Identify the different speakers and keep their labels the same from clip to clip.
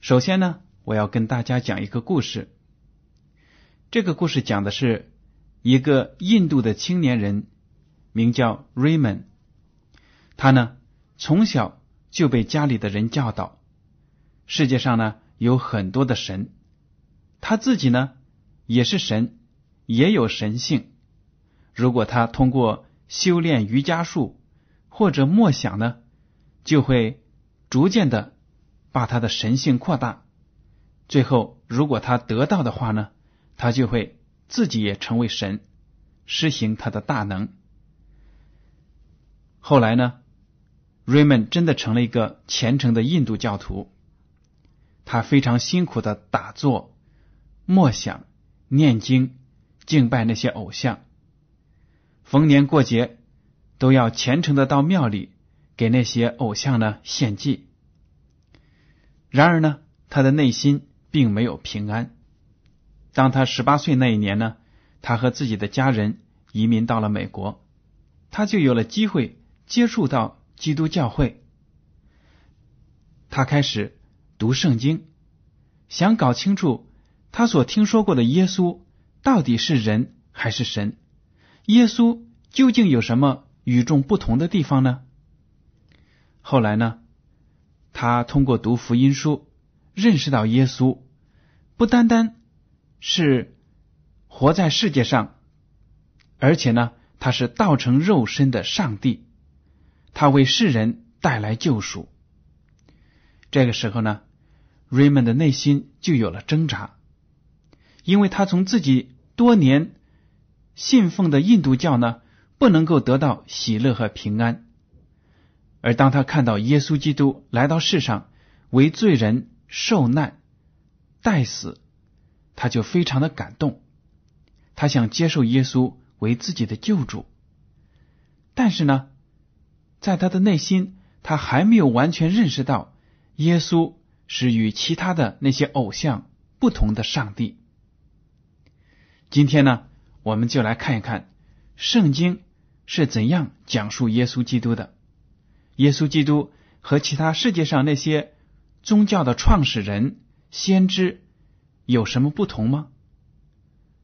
Speaker 1: 首先呢，我要跟大家讲一个故事。这个故事讲的是一个印度的青年人，名叫 Raymond。他呢，从小就被家里的人教导，世界上呢有很多的神，他自己呢也是神，也有神性。如果他通过修炼瑜伽术或者默想呢，就会逐渐的把他的神性扩大。最后，如果他得到的话呢，他就会自己也成为神，施行他的大能。后来呢，Raymond 真的成了一个虔诚的印度教徒。他非常辛苦的打坐、默想、念经、敬拜那些偶像。逢年过节，都要虔诚的到庙里给那些偶像呢献祭。然而呢，他的内心并没有平安。当他十八岁那一年呢，他和自己的家人移民到了美国，他就有了机会接触到基督教会。他开始读圣经，想搞清楚他所听说过的耶稣到底是人还是神。耶稣究竟有什么与众不同的地方呢？后来呢，他通过读福音书认识到耶稣不单单是活在世界上，而且呢，他是道成肉身的上帝，他为世人带来救赎。这个时候呢，Raymond 的内心就有了挣扎，因为他从自己多年。信奉的印度教呢，不能够得到喜乐和平安。而当他看到耶稣基督来到世上为罪人受难、待死，他就非常的感动。他想接受耶稣为自己的救主，但是呢，在他的内心，他还没有完全认识到耶稣是与其他的那些偶像不同的上帝。今天呢？我们就来看一看圣经是怎样讲述耶稣基督的。耶稣基督和其他世界上那些宗教的创始人、先知有什么不同吗？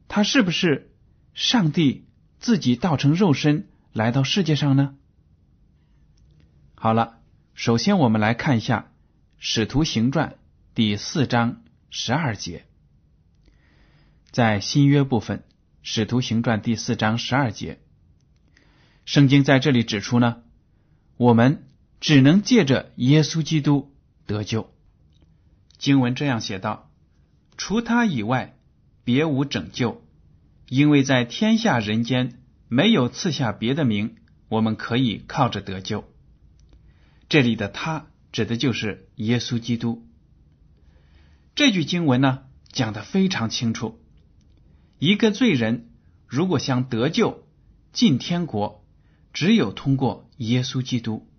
Speaker 1: 他是不是上帝自己道成肉身来到世界上呢？好了，首先我们来看一下《使徒行传》第四章十二节，在新约部分。使徒行传第四章十二节，圣经在这里指出呢，我们只能借着耶稣基督得救。经文这样写道：“除他以外，别无拯救，因为在天下人间没有赐下别的名，我们可以靠着得救。”这里的他指的就是耶稣基督。这句经文呢，讲的非常清楚。一个罪人如果想得救进天国，只有通过耶稣基督。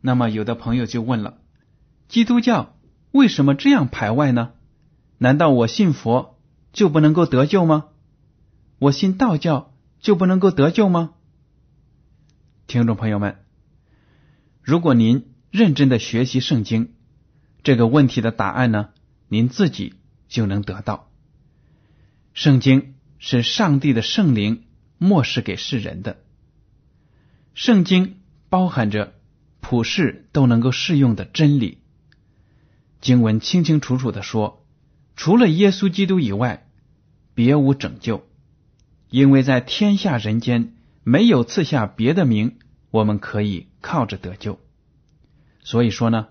Speaker 1: 那么，有的朋友就问了：基督教为什么这样排外呢？难道我信佛就不能够得救吗？我信道教就不能够得救吗？听众朋友们，如果您认真的学习圣经，这个问题的答案呢，您自己就能得到。圣经是上帝的圣灵漠视给世人的，圣经包含着普世都能够适用的真理。经文清清楚楚的说，除了耶稣基督以外，别无拯救，因为在天下人间没有赐下别的名，我们可以靠着得救。所以说呢，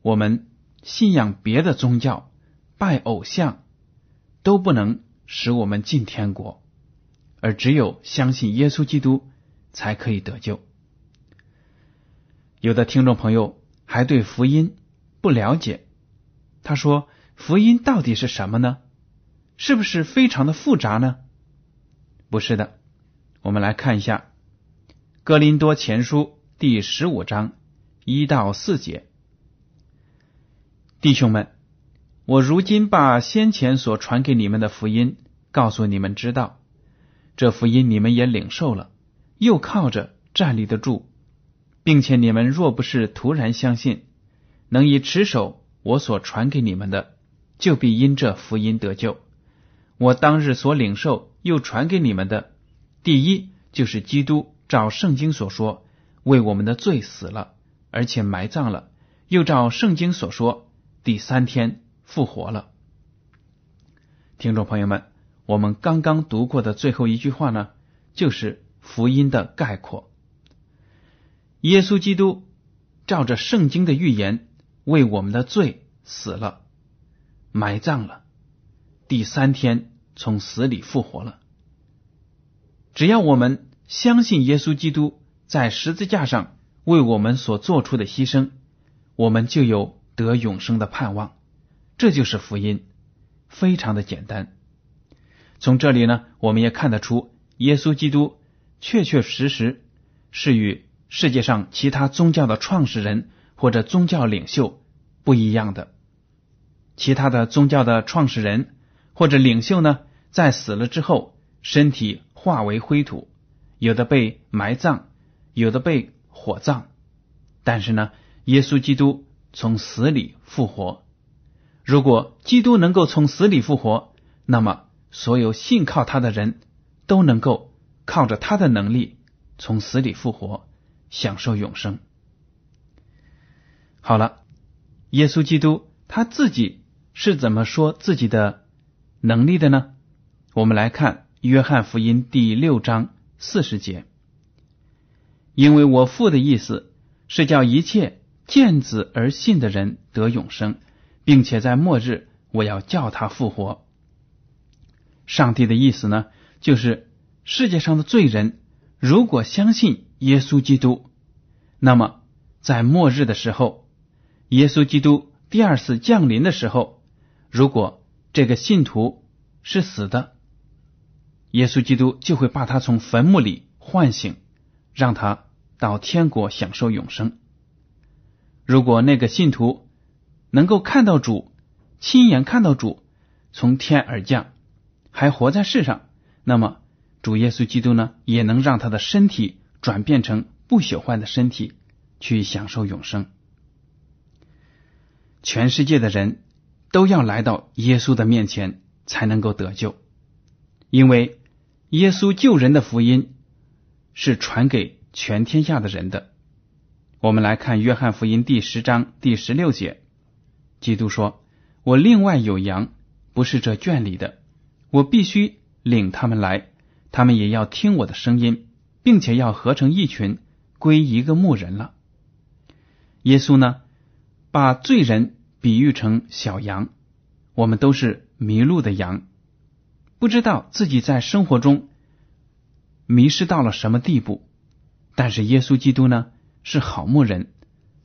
Speaker 1: 我们信仰别的宗教、拜偶像，都不能使我们进天国，而只有相信耶稣基督才可以得救。有的听众朋友还对福音不了解。他说：“福音到底是什么呢？是不是非常的复杂呢？不是的。我们来看一下《哥林多前书》第十五章一到四节。弟兄们，我如今把先前所传给你们的福音告诉你们知道，这福音你们也领受了，又靠着站立得住，并且你们若不是突然相信，能以持守。”我所传给你们的，就必因这福音得救。我当日所领受又传给你们的，第一就是基督照圣经所说，为我们的罪死了，而且埋葬了；又照圣经所说，第三天复活了。听众朋友们，我们刚刚读过的最后一句话呢，就是福音的概括。耶稣基督照着圣经的预言。为我们的罪死了，埋葬了，第三天从死里复活了。只要我们相信耶稣基督在十字架上为我们所做出的牺牲，我们就有得永生的盼望。这就是福音，非常的简单。从这里呢，我们也看得出，耶稣基督确确实实是与世界上其他宗教的创始人。或者宗教领袖不一样的，其他的宗教的创始人或者领袖呢，在死了之后，身体化为灰土，有的被埋葬，有的被火葬。但是呢，耶稣基督从死里复活。如果基督能够从死里复活，那么所有信靠他的人都能够靠着他的能力从死里复活，享受永生。好了，耶稣基督他自己是怎么说自己的能力的呢？我们来看约翰福音第六章四十节。因为我父的意思是叫一切见子而信的人得永生，并且在末日我要叫他复活。上帝的意思呢，就是世界上的罪人如果相信耶稣基督，那么在末日的时候。耶稣基督第二次降临的时候，如果这个信徒是死的，耶稣基督就会把他从坟墓里唤醒，让他到天国享受永生。如果那个信徒能够看到主，亲眼看到主从天而降，还活在世上，那么主耶稣基督呢，也能让他的身体转变成不朽坏的身体，去享受永生。全世界的人都要来到耶稣的面前才能够得救，因为耶稣救人的福音是传给全天下的人的。我们来看约翰福音第十章第十六节，基督说：“我另外有羊，不是这圈里的，我必须领他们来，他们也要听我的声音，并且要合成一群，归一个牧人了。”耶稣呢？把罪人比喻成小羊，我们都是迷路的羊，不知道自己在生活中迷失到了什么地步。但是耶稣基督呢是好牧人，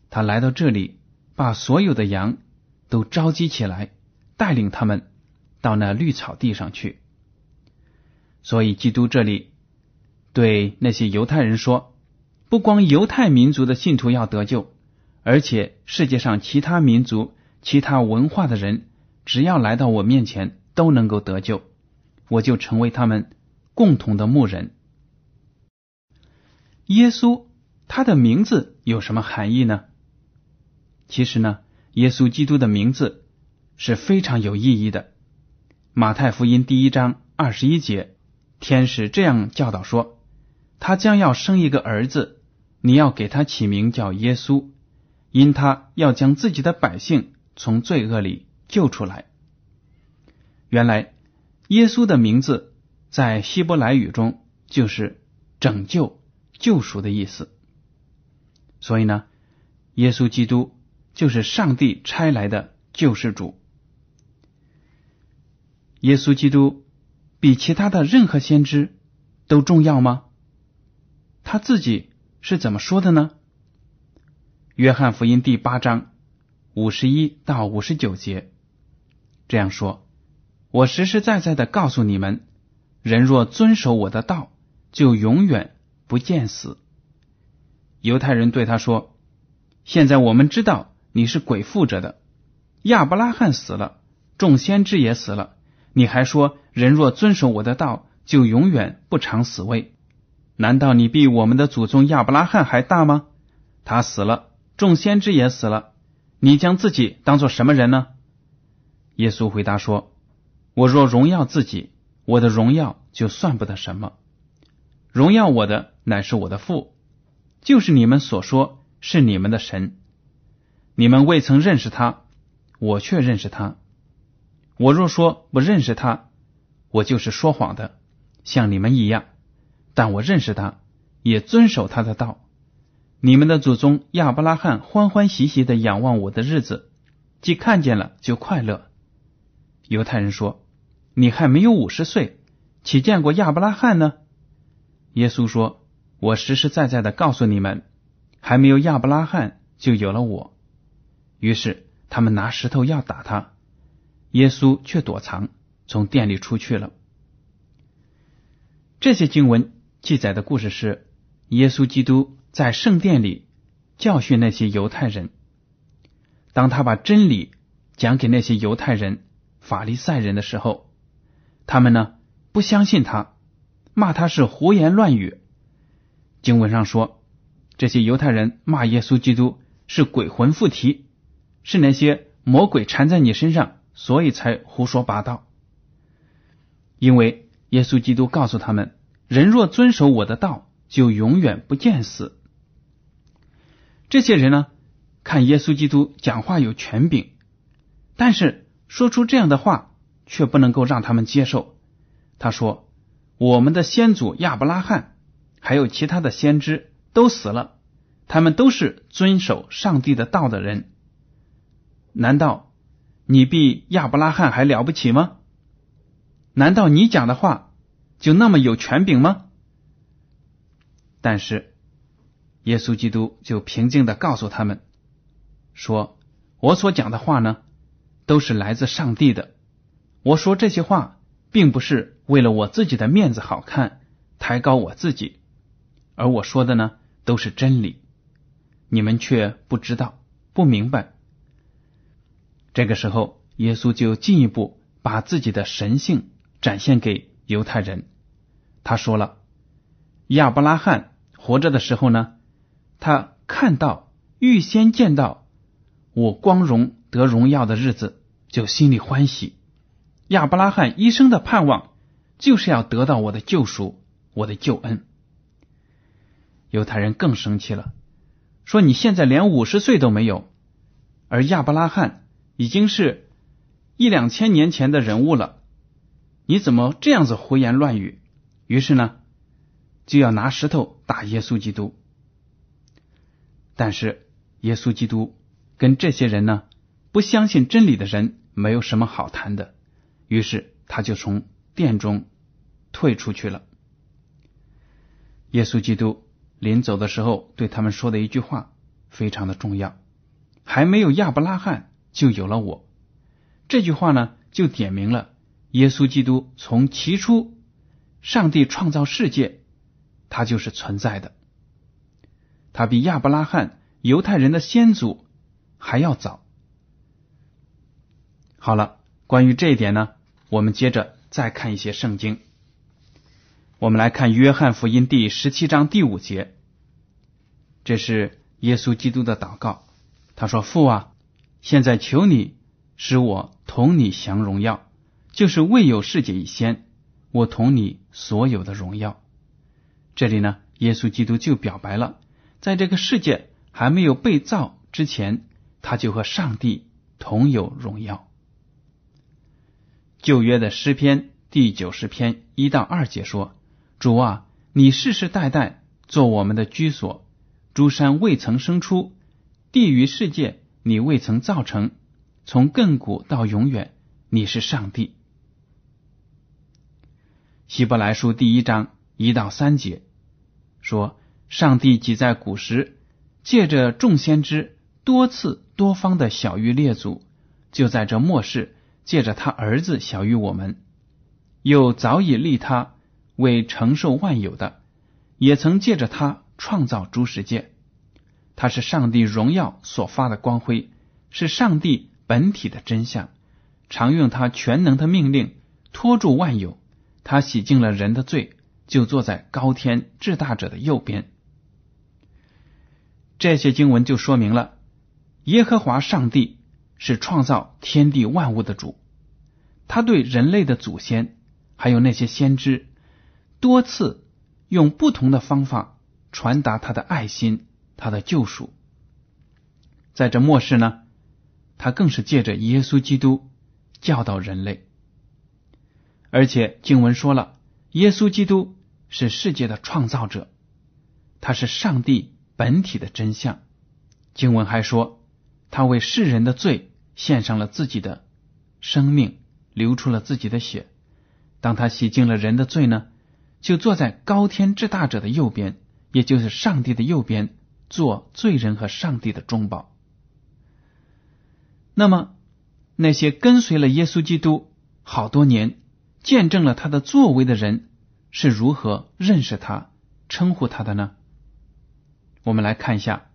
Speaker 1: 他来到这里，把所有的羊都召集起来，带领他们到那绿草地上去。所以基督这里对那些犹太人说：不光犹太民族的信徒要得救。而且世界上其他民族其他文化的人，只要来到我面前，都能够得救，我就成为他们共同的牧人。耶稣他的名字有什么含义呢？其实呢，耶稣基督的名字是非常有意义的。马太福音第一章二十一节，天使这样教导说：“他将要生一个儿子，你要给他起名叫耶稣，因他要将自己的百姓从罪恶里救出来。”原来，耶稣的名字在希伯来语中就是拯救。救赎的意思，所以呢，耶稣基督就是上帝差来的救世主。耶稣基督比其他的任何先知都重要吗？他自己是怎么说的呢？约翰福音第八章五十一到五十九节这样说：“我实实在在的告诉你们，人若遵守我的道，就永远。”不见死。犹太人对他说：“现在我们知道你是鬼附着的。亚伯拉罕死了，众先知也死了，你还说人若遵守我的道，就永远不尝死味。难道你比我们的祖宗亚伯拉罕还大吗？他死了，众先知也死了，你将自己当做什么人呢？”耶稣回答说：“我若荣耀自己，我的荣耀就算不得什么。荣耀我的。”乃是我的父，就是你们所说是你们的神。你们未曾认识他，我却认识他。我若说不认识他，我就是说谎的，像你们一样。但我认识他，也遵守他的道。你们的祖宗亚伯拉罕欢欢喜喜的仰望我的日子，既看见了就快乐。犹太人说：“你还没有五十岁，岂见过亚伯拉罕呢？”耶稣说。我实实在在的告诉你们，还没有亚伯拉罕就有了我。于是他们拿石头要打他，耶稣却躲藏，从店里出去了。这些经文记载的故事是耶稣基督在圣殿里教训那些犹太人。当他把真理讲给那些犹太人、法利赛人的时候，他们呢不相信他，骂他是胡言乱语。经文上说，这些犹太人骂耶稣基督是鬼魂附体，是那些魔鬼缠在你身上，所以才胡说八道。因为耶稣基督告诉他们，人若遵守我的道，就永远不见死。这些人呢，看耶稣基督讲话有权柄，但是说出这样的话，却不能够让他们接受。他说：“我们的先祖亚伯拉罕。”还有其他的先知都死了，他们都是遵守上帝的道的人。难道你比亚伯拉罕还了不起吗？难道你讲的话就那么有权柄吗？但是耶稣基督就平静的告诉他们说：“我所讲的话呢，都是来自上帝的。我说这些话，并不是为了我自己的面子好看，抬高我自己。”而我说的呢，都是真理，你们却不知道、不明白。这个时候，耶稣就进一步把自己的神性展现给犹太人。他说了：“亚伯拉罕活着的时候呢，他看到、预先见到我光荣得荣耀的日子，就心里欢喜。亚伯拉罕一生的盼望，就是要得到我的救赎、我的救恩。”犹太人更生气了，说：“你现在连五十岁都没有，而亚伯拉罕已经是一两千年前的人物了，你怎么这样子胡言乱语？”于是呢，就要拿石头打耶稣基督。但是耶稣基督跟这些人呢，不相信真理的人没有什么好谈的，于是他就从殿中退出去了。耶稣基督。临走的时候，对他们说的一句话非常的重要：还没有亚伯拉罕，就有了我。这句话呢，就点明了耶稣基督从起初上帝创造世界，他就是存在的。他比亚伯拉罕、犹太人的先祖还要早。好了，关于这一点呢，我们接着再看一些圣经。我们来看约翰福音第十七章第五节，这是耶稣基督的祷告。他说：“父啊，现在求你使我同你享荣耀，就是未有世界以先，我同你所有的荣耀。”这里呢，耶稣基督就表白了，在这个世界还没有被造之前，他就和上帝同有荣耀。旧约的诗篇第九十篇一到二节说。主啊，你世世代代做我们的居所，诸山未曾生出，地与世界你未曾造成，从亘古到永远，你是上帝。希伯来书第一章一到三节说，上帝即在古时借着众先知多次多方的小于列祖，就在这末世借着他儿子小于我们，又早已立他。为承受万有的，也曾借着他创造诸世界。他是上帝荣耀所发的光辉，是上帝本体的真相。常用他全能的命令托住万有。他洗净了人的罪，就坐在高天至大者的右边。这些经文就说明了，耶和华上帝是创造天地万物的主。他对人类的祖先，还有那些先知。多次用不同的方法传达他的爱心，他的救赎。在这末世呢，他更是借着耶稣基督教导人类。而且经文说了，耶稣基督是世界的创造者，他是上帝本体的真相。经文还说，他为世人的罪献上了自己的生命，流出了自己的血。当他洗净了人的罪呢？就坐在高天之大者的右边，也就是上帝的右边，做罪人和上帝的中保。那么，那些跟随了耶稣基督好多年、见证了他的作为的人，是如何认识他、称呼他的呢？我们来看一下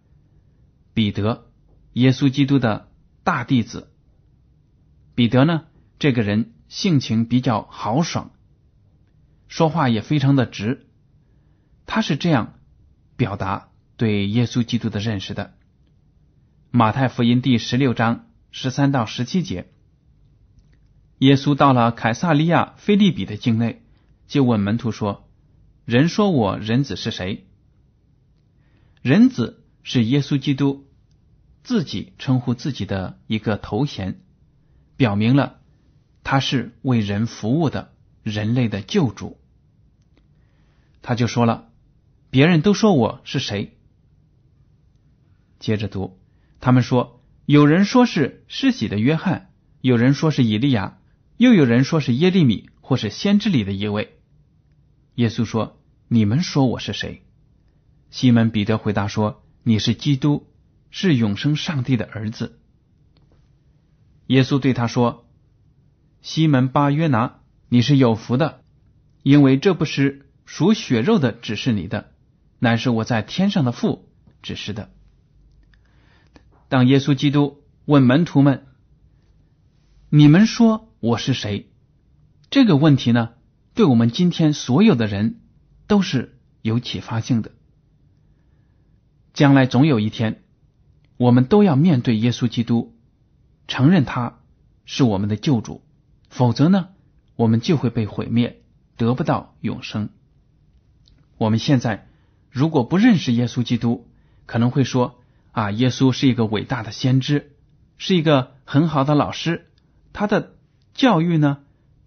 Speaker 1: 彼得，耶稣基督的大弟子。彼得呢，这个人性情比较豪爽。说话也非常的直，他是这样表达对耶稣基督的认识的。马太福音第十六章十三到十七节，耶稣到了凯撒利亚菲利比的境内，就问门徒说：“人说我人子是谁？”人子是耶稣基督自己称呼自己的一个头衔，表明了他是为人服务的人类的救主。他就说了：“别人都说我是谁？”接着读，他们说：“有人说是施洗的约翰，有人说是以利亚，又有人说是耶利米或是先知里的一位。”耶稣说：“你们说我是谁？”西门彼得回答说：“你是基督，是永生上帝的儿子。”耶稣对他说：“西门巴约拿，你是有福的，因为这不是。”属血肉的指示你的，乃是我在天上的父指示的。当耶稣基督问门徒们：“你们说我是谁？”这个问题呢，对我们今天所有的人都是有启发性的。将来总有一天，我们都要面对耶稣基督，承认他是我们的救主，否则呢，我们就会被毁灭，得不到永生。我们现在如果不认识耶稣基督，可能会说啊，耶稣是一个伟大的先知，是一个很好的老师，他的教育呢，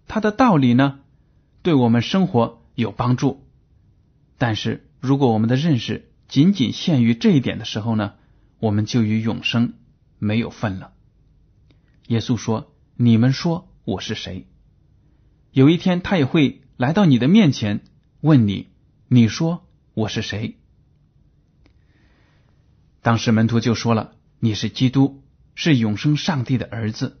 Speaker 1: 它的道理呢，对我们生活有帮助。但是如果我们的认识仅仅限于这一点的时候呢，我们就与永生没有份了。耶稣说：“你们说我是谁？”有一天他也会来到你的面前问你。你说我是谁？当时门徒就说了：“你是基督，是永生上帝的儿子。”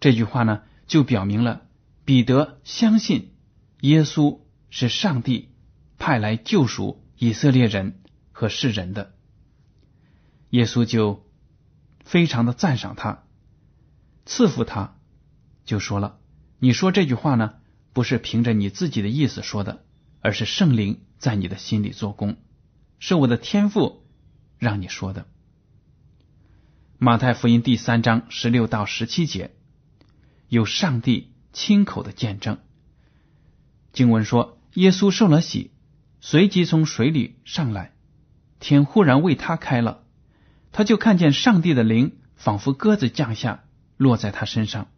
Speaker 1: 这句话呢，就表明了彼得相信耶稣是上帝派来救赎以色列人和世人的。耶稣就非常的赞赏他，赐福他，就说了：“你说这句话呢，不是凭着你自己的意思说的，而是圣灵在你的心里做工，是我的天赋让你说的。”马太福音第三章十六到十七节有上帝亲口的见证。经文说，耶稣受了洗，随即从水里上来，天忽然为他开了，他就看见上帝的灵仿佛鸽子降下，落在他身上。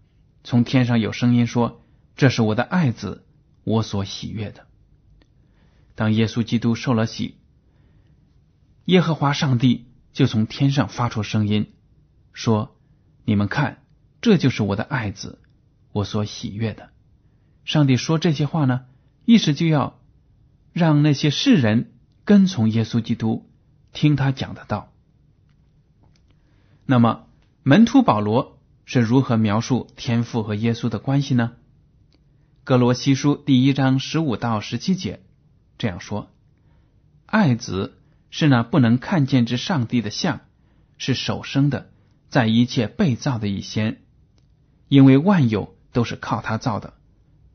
Speaker 1: 从天上有声音说：“这是我的爱子，我所喜悦的。”当耶稣基督受了洗，耶和华上帝就从天上发出声音。说：“你们看，这就是我的爱子，我所喜悦的。”上帝说这些话呢，意思就要让那些世人跟从耶稣基督，听他讲的道。那么，门徒保罗是如何描述天父和耶稣的关系呢？哥罗西书第一章十五到十七节这样说：“爱子是那不能看见之上帝的像，是首生的。”在一切被造的以先，因为万有都是靠他造的，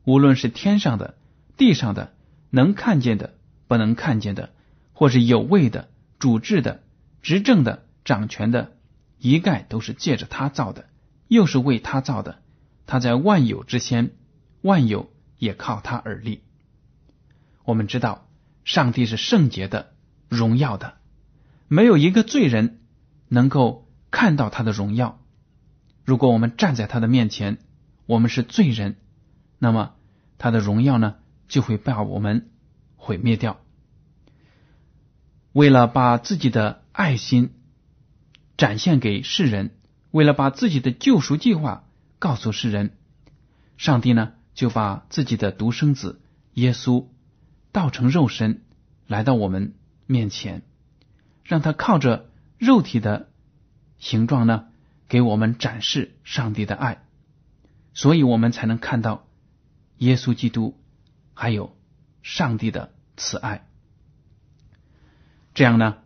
Speaker 1: 无论是天上的、地上的，能看见的、不能看见的，或是有位的、主治的、执政的、掌权的，一概都是借着他造的，又是为他造的。他在万有之先，万有也靠他而立。我们知道，上帝是圣洁的、荣耀的，没有一个罪人能够。看到他的荣耀，如果我们站在他的面前，我们是罪人，那么他的荣耀呢就会把我们毁灭掉。为了把自己的爱心展现给世人，为了把自己的救赎计划告诉世人，上帝呢就把自己的独生子耶稣道成肉身来到我们面前，让他靠着肉体的。形状呢，给我们展示上帝的爱，所以我们才能看到耶稣基督还有上帝的慈爱。这样呢，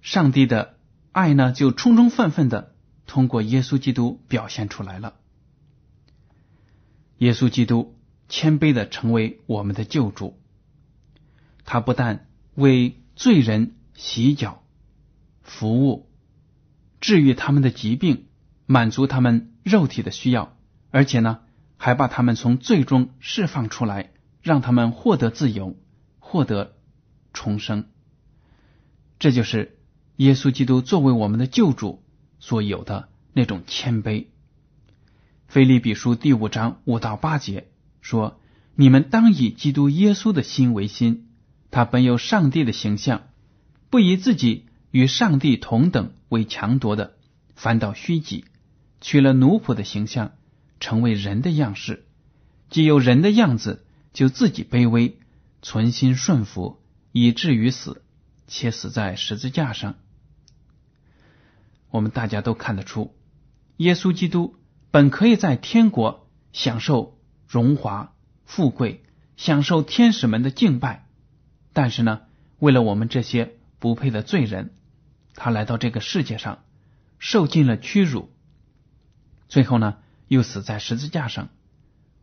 Speaker 1: 上帝的爱呢，就充充分分的通过耶稣基督表现出来了。耶稣基督谦卑的成为我们的救主，他不但为罪人洗脚、服务。治愈他们的疾病，满足他们肉体的需要，而且呢，还把他们从最终释放出来，让他们获得自由，获得重生。这就是耶稣基督作为我们的救主所有的那种谦卑。腓利比书第五章五到八节说：“你们当以基督耶稣的心为心，他本有上帝的形象，不以自己。”与上帝同等为强夺的，反倒虚己，取了奴仆的形象，成为人的样式。既有人的样子，就自己卑微，存心顺服，以至于死，且死在十字架上。我们大家都看得出，耶稣基督本可以在天国享受荣华富贵，享受天使们的敬拜，但是呢，为了我们这些不配的罪人。他来到这个世界上，受尽了屈辱，最后呢，又死在十字架上，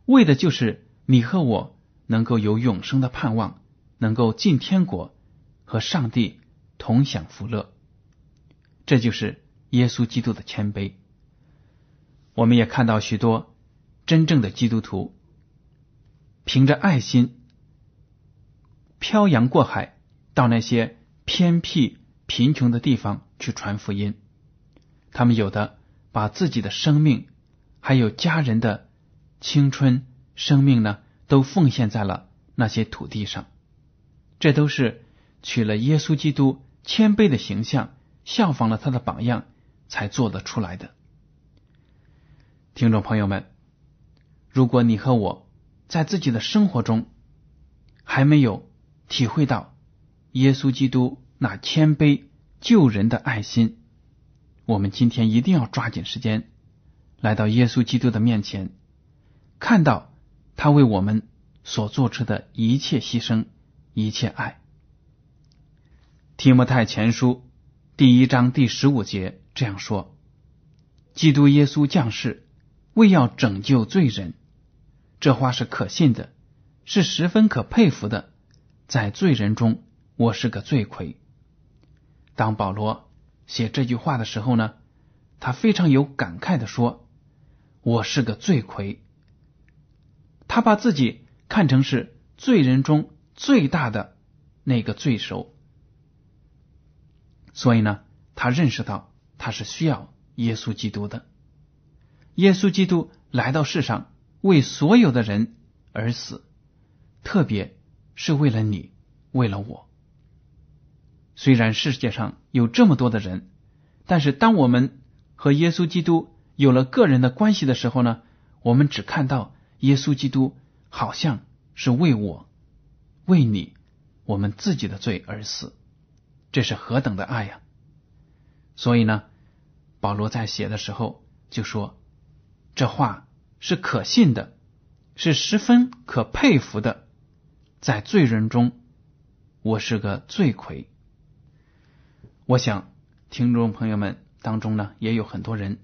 Speaker 1: 为的就是你和我能够有永生的盼望，能够进天国和上帝同享福乐。这就是耶稣基督的谦卑。我们也看到许多真正的基督徒，凭着爱心漂洋过海到那些偏僻。贫穷的地方去传福音，他们有的把自己的生命，还有家人的青春生命呢，都奉献在了那些土地上。这都是取了耶稣基督谦卑的形象，效仿了他的榜样，才做得出来的。听众朋友们，如果你和我在自己的生活中还没有体会到耶稣基督，那谦卑救人的爱心，我们今天一定要抓紧时间来到耶稣基督的面前，看到他为我们所做出的一切牺牲、一切爱。提摩太前书第一章第十五节这样说：“基督耶稣降世，为要拯救罪人。这话是可信的，是十分可佩服的。在罪人中，我是个罪魁。当保罗写这句话的时候呢，他非常有感慨的说：“我是个罪魁。”他把自己看成是罪人中最大的那个罪首，所以呢，他认识到他是需要耶稣基督的。耶稣基督来到世上，为所有的人而死，特别是为了你，为了我。虽然世界上有这么多的人，但是当我们和耶稣基督有了个人的关系的时候呢，我们只看到耶稣基督好像是为我、为你、我们自己的罪而死，这是何等的爱呀！所以呢，保罗在写的时候就说，这话是可信的，是十分可佩服的。在罪人中，我是个罪魁。我想，听众朋友们当中呢，也有很多人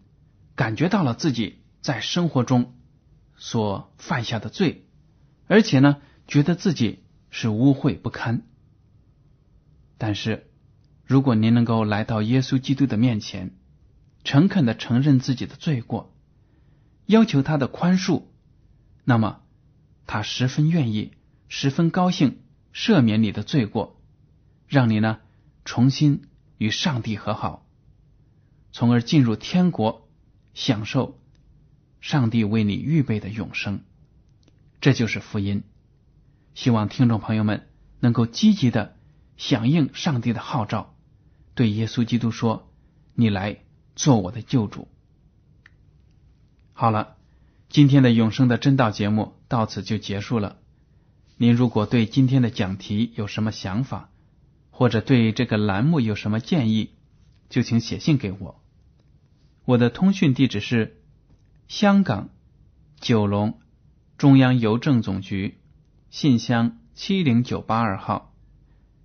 Speaker 1: 感觉到了自己在生活中所犯下的罪，而且呢，觉得自己是污秽不堪。但是，如果您能够来到耶稣基督的面前，诚恳的承认自己的罪过，要求他的宽恕，那么他十分愿意、十分高兴赦免你的罪过，让你呢重新。与上帝和好，从而进入天国，享受上帝为你预备的永生。这就是福音。希望听众朋友们能够积极的响应上帝的号召，对耶稣基督说：“你来做我的救主。”好了，今天的永生的真道节目到此就结束了。您如果对今天的讲题有什么想法？或者对这个栏目有什么建议，就请写信给我。我的通讯地址是香港九龙中央邮政总局信箱七零九八二号，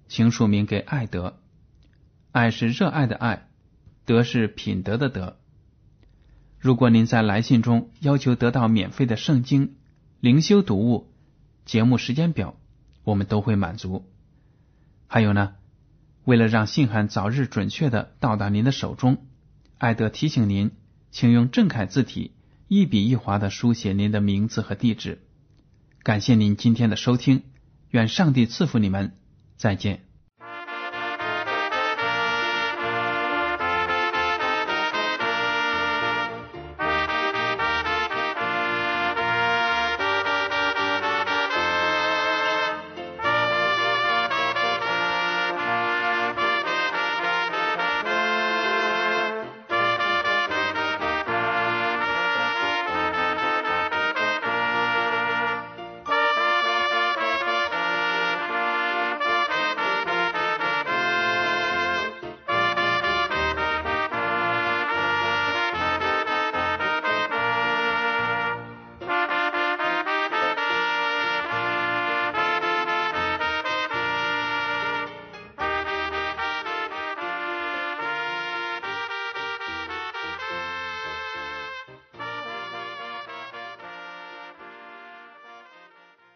Speaker 1: 请署名给爱德。爱是热爱的爱，德是品德的德。如果您在来信中要求得到免费的圣经灵修读物、节目时间表，我们都会满足。还有呢？为了让信函早日准确的到达您的手中，艾德提醒您，请用正楷字体一笔一划的书写您的名字和地址。感谢您今天的收听，愿上帝赐福你们，再见。